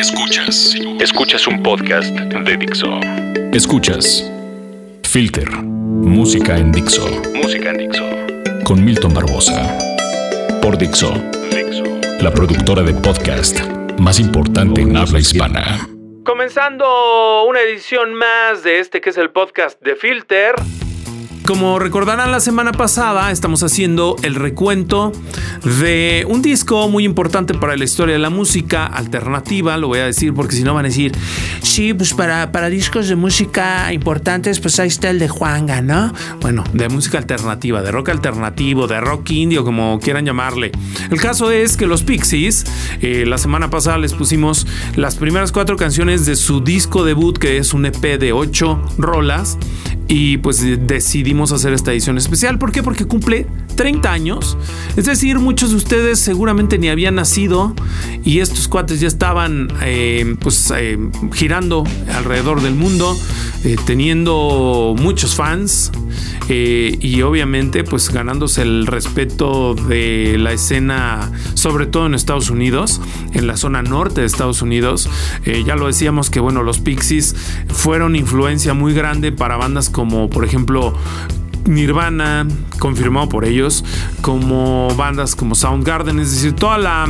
Escuchas. Escuchas un podcast de Dixo. Escuchas. Filter. Música en Dixo. Música en Dixo. Con Milton Barbosa. Por Dixo. Dixo. La productora de podcast más importante en habla hispana. Comenzando una edición más de este que es el podcast de Filter. Como recordarán la semana pasada, estamos haciendo el recuento de un disco muy importante para la historia de la música alternativa, lo voy a decir porque si no van a decir, sí, pues para, para discos de música importantes, pues ahí está el de Juanga, ¿no? Bueno, de música alternativa, de rock alternativo, de rock indio, como quieran llamarle. El caso es que los Pixies, eh, la semana pasada les pusimos las primeras cuatro canciones de su disco debut, que es un EP de ocho rolas y pues decidimos hacer esta edición especial. ¿Por qué? Porque cumple 30 años. Es decir, muchos de ustedes seguramente ni habían nacido y estos cuates ya estaban eh, pues eh, girando alrededor del mundo, eh, teniendo muchos fans y obviamente pues ganándose el respeto de la escena, sobre todo en Estados Unidos, en la zona norte de Estados Unidos. ya lo decíamos que bueno, los Pixies fueron influencia muy grande para bandas como por ejemplo Nirvana, confirmado por ellos, como bandas como Soundgarden, es decir, toda la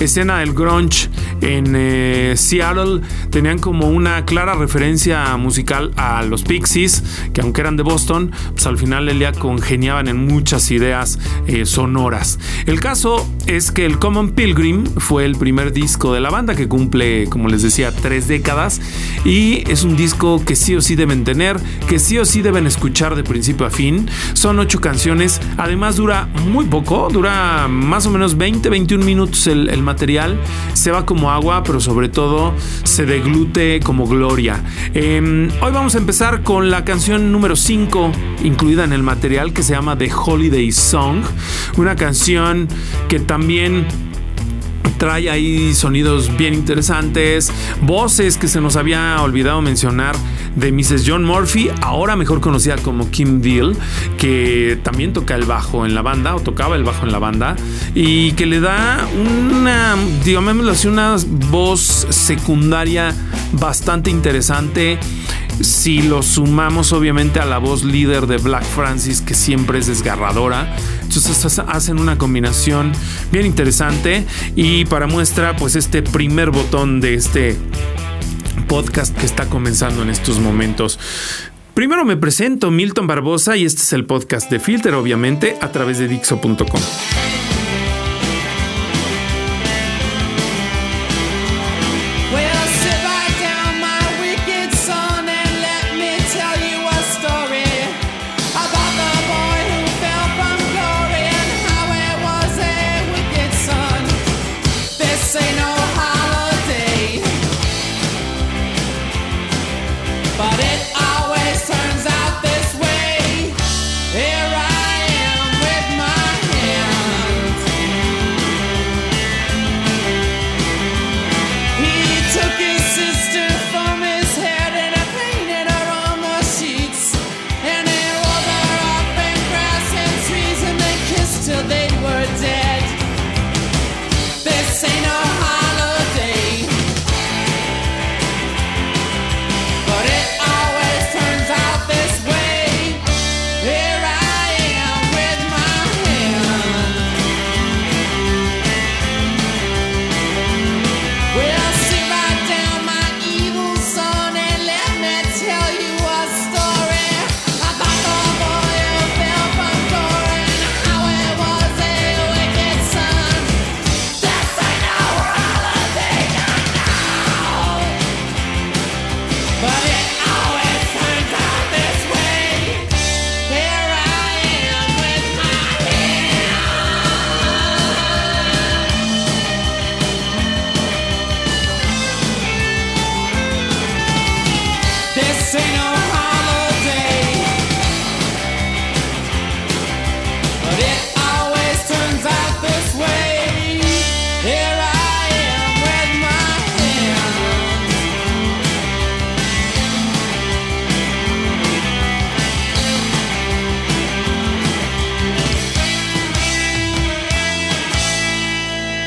escena del grunge en eh, Seattle tenían como una clara referencia musical a los Pixies, que aunque eran de Boston, pues al final el día congeniaban en muchas ideas eh, sonoras. El caso es que el Common Pilgrim fue el primer disco de la banda que cumple, como les decía, tres décadas y es un disco que sí o sí deben tener, que sí o sí deben escuchar de principio a fin son ocho canciones. Además dura muy poco, dura más o menos 20-21 minutos el, material. Se va como agua, pero sobre todo se deglute como gloria. Em, hoy vamos a empezar con la canción número 5 incluida en el material que se llama The Holiday Song. Una canción que también trae ahí sonidos bien interesantes, voces que se nos había olvidado mencionar de Mrs. John Murphy, ahora mejor conocida como Kim Deal, que también toca el bajo en la banda, o tocaba el bajo en la banda, y que le da una, digamos así, una voz secundaria bastante interesante. Si lo sumamos obviamente a la voz líder de Black Francis, que siempre es desgarradora, entonces hacen una combinación bien interesante. Y para muestra, pues este primer botón de este podcast que está comenzando en estos momentos. Primero me presento, Milton Barbosa, y este es el podcast de Filter, obviamente, a través de Dixo.com.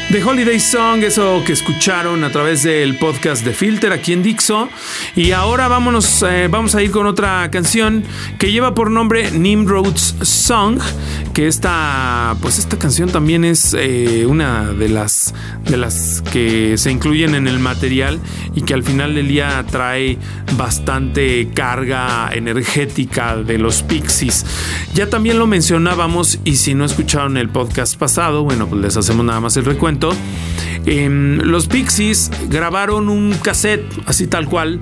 The Holiday Song, eso que escucharon a través del podcast de Filter aquí en Dixo. Y ahora vámonos, eh, vamos a ir con otra canción que lleva por nombre Nimrod's Song. Que esta, pues esta canción también es eh, una de las, de las que se incluyen en el material y que al final del día trae bastante carga energética de los Pixies. Ya también lo mencionábamos y si no escucharon el podcast pasado, bueno, pues les hacemos nada más el recuento. Em, los Pixies grabaron un cassette, así tal cual,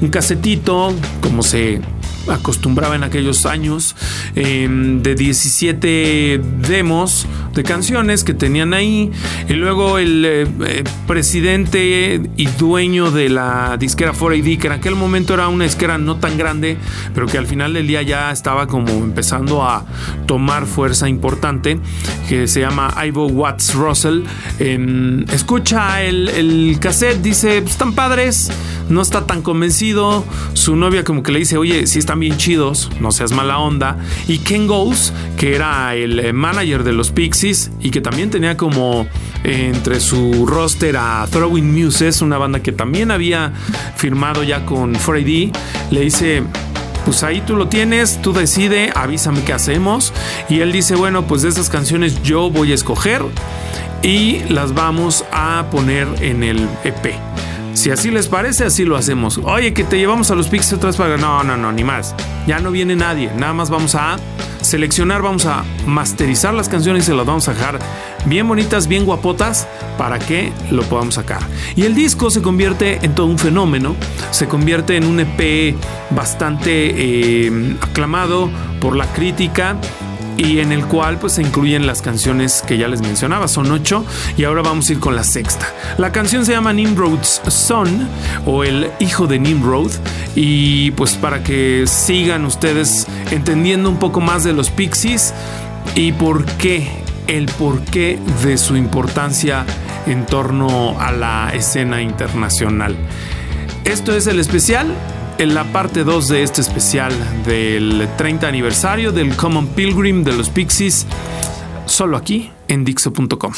un casetito, como se acostumbraba en aquellos años, em, de 17 demos de canciones que tenían ahí. Y luego el eh, eh, presidente y dueño de la disquera 4AD, que en aquel momento era una disquera no tan grande, pero que al final del día ya estaba como empezando a tomar fuerza importante, que se llama Ivo Watts Russell. Em, escucha el, el cassette, dice, están padres, no está tan convencido. Su novia como que le dice, oye, si están bien chidos, no seas mala onda. Y Ken Goes, que era el eh, manager de los Pixies y que también tenía como eh, entre su roster a Throwing Muses, una banda que también había firmado ya con Freddy, le dice, pues ahí tú lo tienes, tú decide, avísame qué hacemos. Y él dice, bueno, pues de esas canciones yo voy a escoger y las vamos a poner en el EP. Si así les parece, así lo hacemos. Oye, que te llevamos a los Pixies atrás para... No, no, no, ni más. Ya no viene nadie. Nada más vamos a seleccionar, vamos a masterizar las canciones y se las vamos a dejar bien bonitas, bien guapotas para que lo podamos sacar. Y el disco se convierte en todo un fenómeno, se convierte en un EP bastante eh, aclamado por la crítica y en el cual pues se incluyen las canciones que ya les mencionaba, son ocho y ahora vamos a ir con la sexta. La canción se llama Nimrod's Son o el hijo de Nimrod y pues para que sigan ustedes entendiendo un poco más de los Pixies y por qué, el porqué de su importancia en torno a la escena internacional. Esto es el especial en la parte 2 de este especial del 30 aniversario del Common Pilgrim de los Pixies, solo aquí en Dixo.com.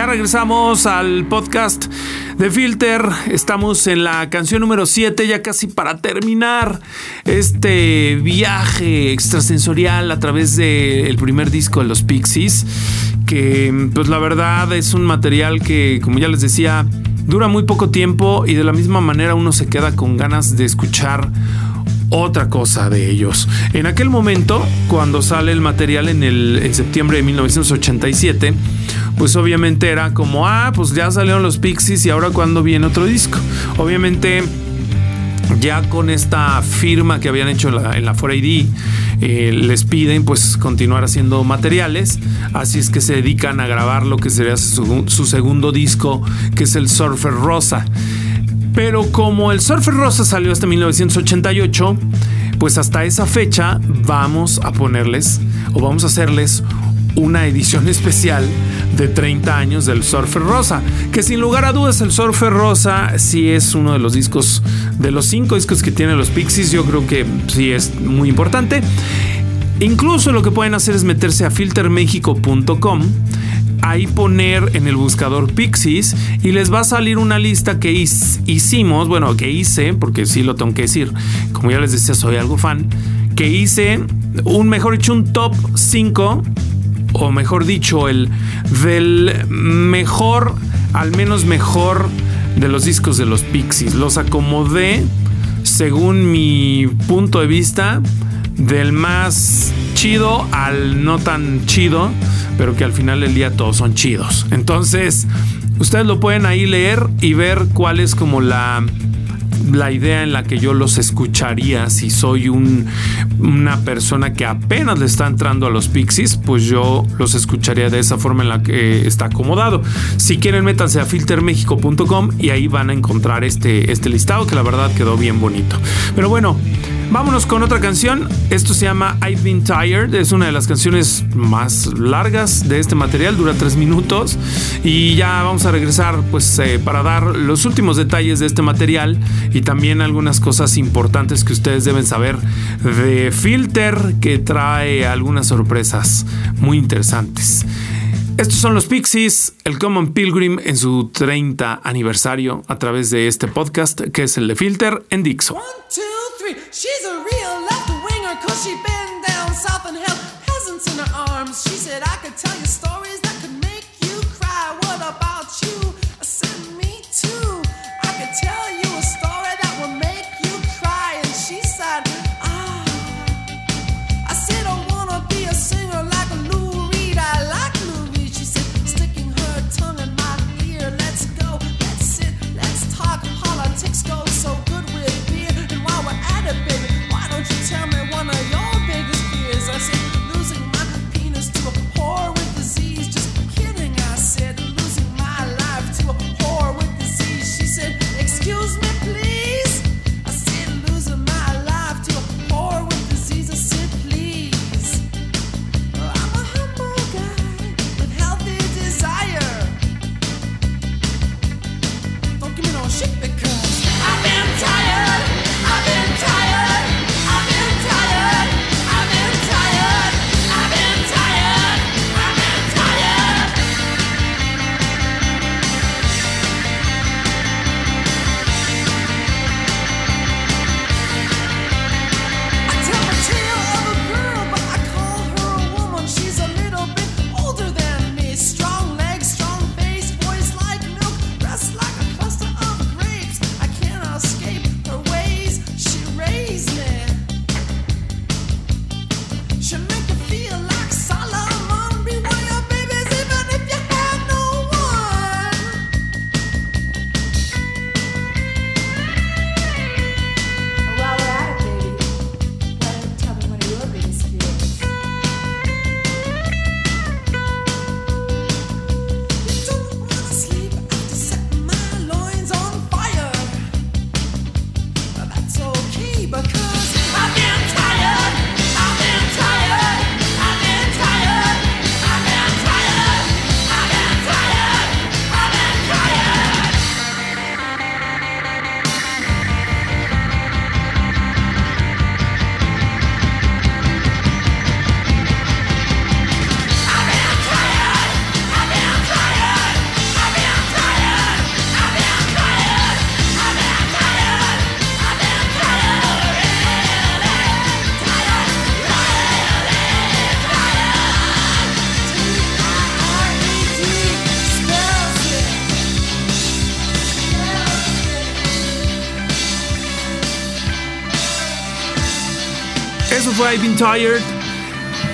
Ya regresamos al podcast de Filter. Estamos en la canción número 7, ya casi para terminar este viaje extrasensorial a través del primer disco de los Pixies. Que, pues la verdad, es un material que, como ya les decía, dura muy poco tiempo y de la misma manera uno se queda con ganas de escuchar otra cosa de ellos. En aquel momento, cuando sale el material en, el, en septiembre de 1987, pues obviamente era como, ah, pues ya salieron los Pixies y ahora cuando viene otro disco. Obviamente ya con esta firma que habían hecho en la, en la 4AD, eh, les piden pues continuar haciendo materiales, así es que se dedican a grabar lo que sería su segundo disco, que es el Surfer Rosa. Pero como el Surfer Rosa salió hasta 1988, pues hasta esa fecha vamos a ponerles o vamos a hacerles una edición especial de 30 años del Surfer Rosa, que sin lugar a dudas el Surfer Rosa sí es uno de los discos, de los cinco discos que tienen los Pixies, yo creo que sí es muy importante. Incluso lo que pueden hacer es meterse a filtermexico.com ahí poner en el buscador Pixies y les va a salir una lista que hicimos, bueno, que hice, porque sí lo tengo que decir, como ya les decía, soy algo fan, que hice un, mejor dicho, un top 5 o mejor dicho, el del mejor, al menos mejor de los discos de los Pixies. Los acomodé según mi punto de vista del más chido al no tan chido, pero que al final del día todos son chidos. Entonces, ustedes lo pueden ahí leer y ver cuál es como la la idea en la que yo los escucharía si soy una persona que apenas le está entrando a los Pixies, pues yo los escucharía de esa forma en la que está acomodado. Si quieren, métanse a filtermexico.com y ahí van a encontrar este, este listado que la verdad quedó bien bonito. Pero bueno, Vámonos con otra canción. Esto se llama I've Been Tired. Es una de las canciones más largas de este material. Dura tres minutos. Y ya vamos a regresar pues eh, para dar los últimos detalles de este material y también algunas cosas importantes que ustedes deben saber de Filter que trae algunas sorpresas muy interesantes. Estos son los Pixies, el Common Pilgrim en su 30 aniversario a través de este podcast que es el de Filter en Dixo. She's a real left winger cause she been down south and held peasants in her arms. She said, I could tell you stories Been Tired.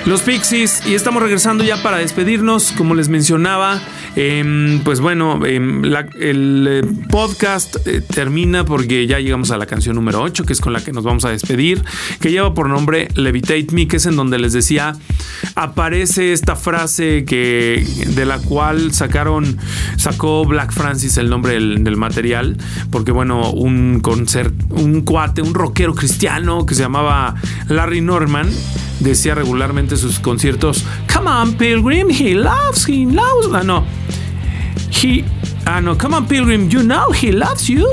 Los Pixies y estamos regresando ya para despedirnos, como les mencionaba. Em, pues bueno, em, el eh, podcast eh, termina porque ya llegamos a la canción número 8, que es con la que nos vamos a despedir, que lleva por nombre Levitate Me, que es en donde les decía, aparece esta frase que de la cual sacaron, sacó Black Francis el nombre del, material, porque bueno, un concert, un cuate, un rockero cristiano que se llamaba Larry Norman, decía regularmente sus conciertos, Come on, Pilgrim, he loves, he loves. Ah, no. He, ah, no, Come on, Pilgrim, you know he loves you.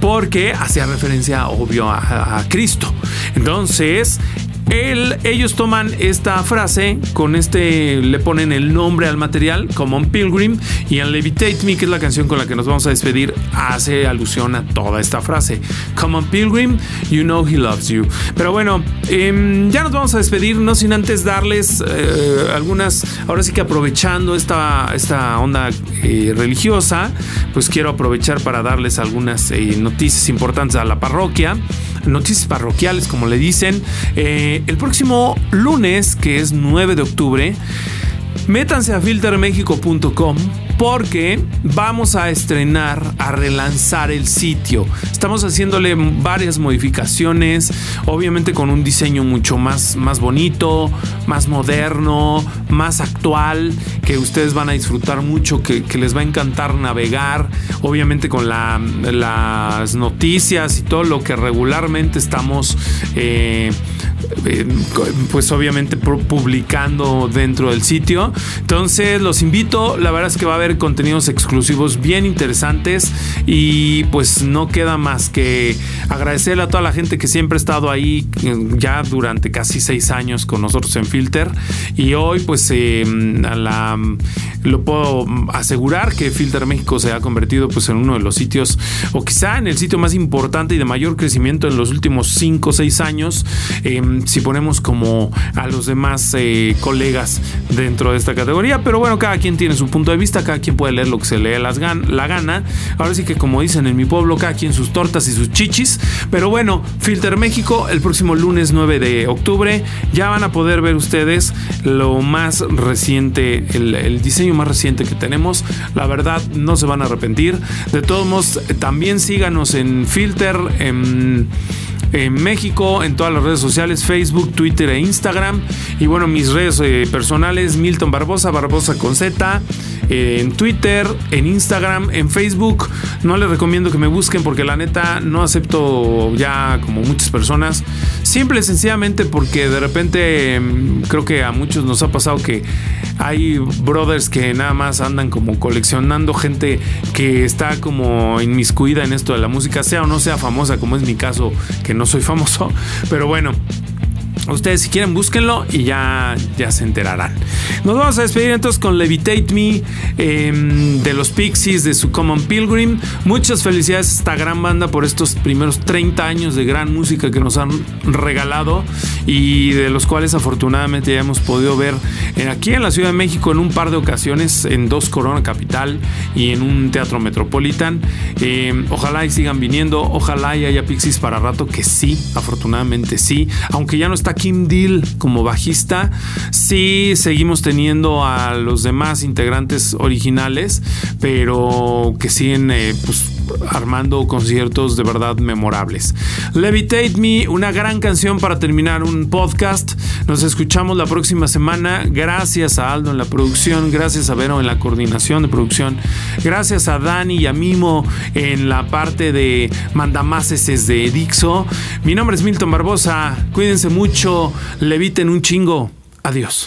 Porque hacía referencia, obvio, a, a Cristo. Entonces, ellos toman esta frase, con este le ponen el nombre al material, Common Pilgrim, y en Levitate Me, que es la canción con la que nos vamos a despedir, hace alusión a toda esta frase. Common Pilgrim, you know he loves you. Pero bueno, em, ya nos vamos a despedir, no sin antes darles eh, algunas, ahora sí que aprovechando esta, esta onda eh, religiosa, pues quiero aprovechar para darles algunas eh, noticias importantes a la parroquia noticias parroquiales, como le dicen. Eh, el próximo lunes, que es 9 de octubre, métanse a filtermexico.com porque vamos a estrenar, a relanzar el sitio. Estamos haciéndole varias modificaciones, obviamente con un diseño mucho más, más bonito, más moderno, más actual, que ustedes van a disfrutar mucho, que, les va a encantar navegar, obviamente con las noticias y todo lo que regularmente estamos... Eh, eh, pues obviamente publicando dentro del sitio. Entonces los invito, la verdad es que va a haber contenidos exclusivos bien interesantes y pues no queda más que agradecerle a toda la gente que siempre ha estado ahí eh, ya durante casi seis años con nosotros en Filter y hoy pues la, lo puedo asegurar que Filter México se ha convertido pues en uno de los sitios o quizá en el sitio más importante y de mayor crecimiento en los últimos cinco o seis años si ponemos como a los demás eh, colegas dentro de esta categoría. Pero bueno, cada quien tiene su punto de vista, cada quien puede leer lo que se lee las la gana. Ahora sí que como dicen en mi pueblo, cada quien sus tortas y sus chichis. Pero bueno, Filter México el próximo lunes 9 de octubre ya van a poder ver ustedes lo más reciente, el, el diseño más reciente que tenemos. La verdad, no se van a arrepentir. De todos modos, también síganos en Filter. En, en México, en todas las redes sociales, Facebook, Twitter e Instagram. Y bueno, mis redes eh, personales, Milton Barbosa, Barbosa con Z, eh, en Twitter, en Instagram, en Facebook. No les recomiendo que me busquen porque la neta no acepto ya como muchas personas. Simple y sencillamente porque de repente mm, creo que a muchos nos ha pasado que hay brothers que nada más andan como coleccionando gente que está como inmiscuida en esto de la música, sea o no sea famosa, como es mi caso, que no soy famoso. Pero bueno, Ustedes si quieren búsquenlo y ya, ya se enterarán. Nos vamos a despedir entonces con Levitate Me em, de los Pixies de su Common Pilgrim. Muchas felicidades a esta gran banda por estos primeros 30 años de gran música que nos han regalado y de los cuales afortunadamente ya hemos podido ver aquí en la Ciudad de México en un par de ocasiones en dos Corona Capital y en un teatro Metropolitan. Em, ojalá y sigan viniendo, ojalá y haya Pixies para rato que sí, afortunadamente sí, aunque ya no está Kim Deal como bajista, sí seguimos teniendo a los demás integrantes originales, pero que siguen eh, pues armando conciertos de verdad memorables. Levitate Me, una gran canción para terminar un podcast. Nos escuchamos la próxima semana. Gracias a Aldo en la producción, gracias a Vero en la coordinación de producción, gracias a Dani y a Mimo en la parte de mandamases de Dixo. Mi nombre es Milton Barbosa. Cuídense mucho, leviten un chingo. Adiós.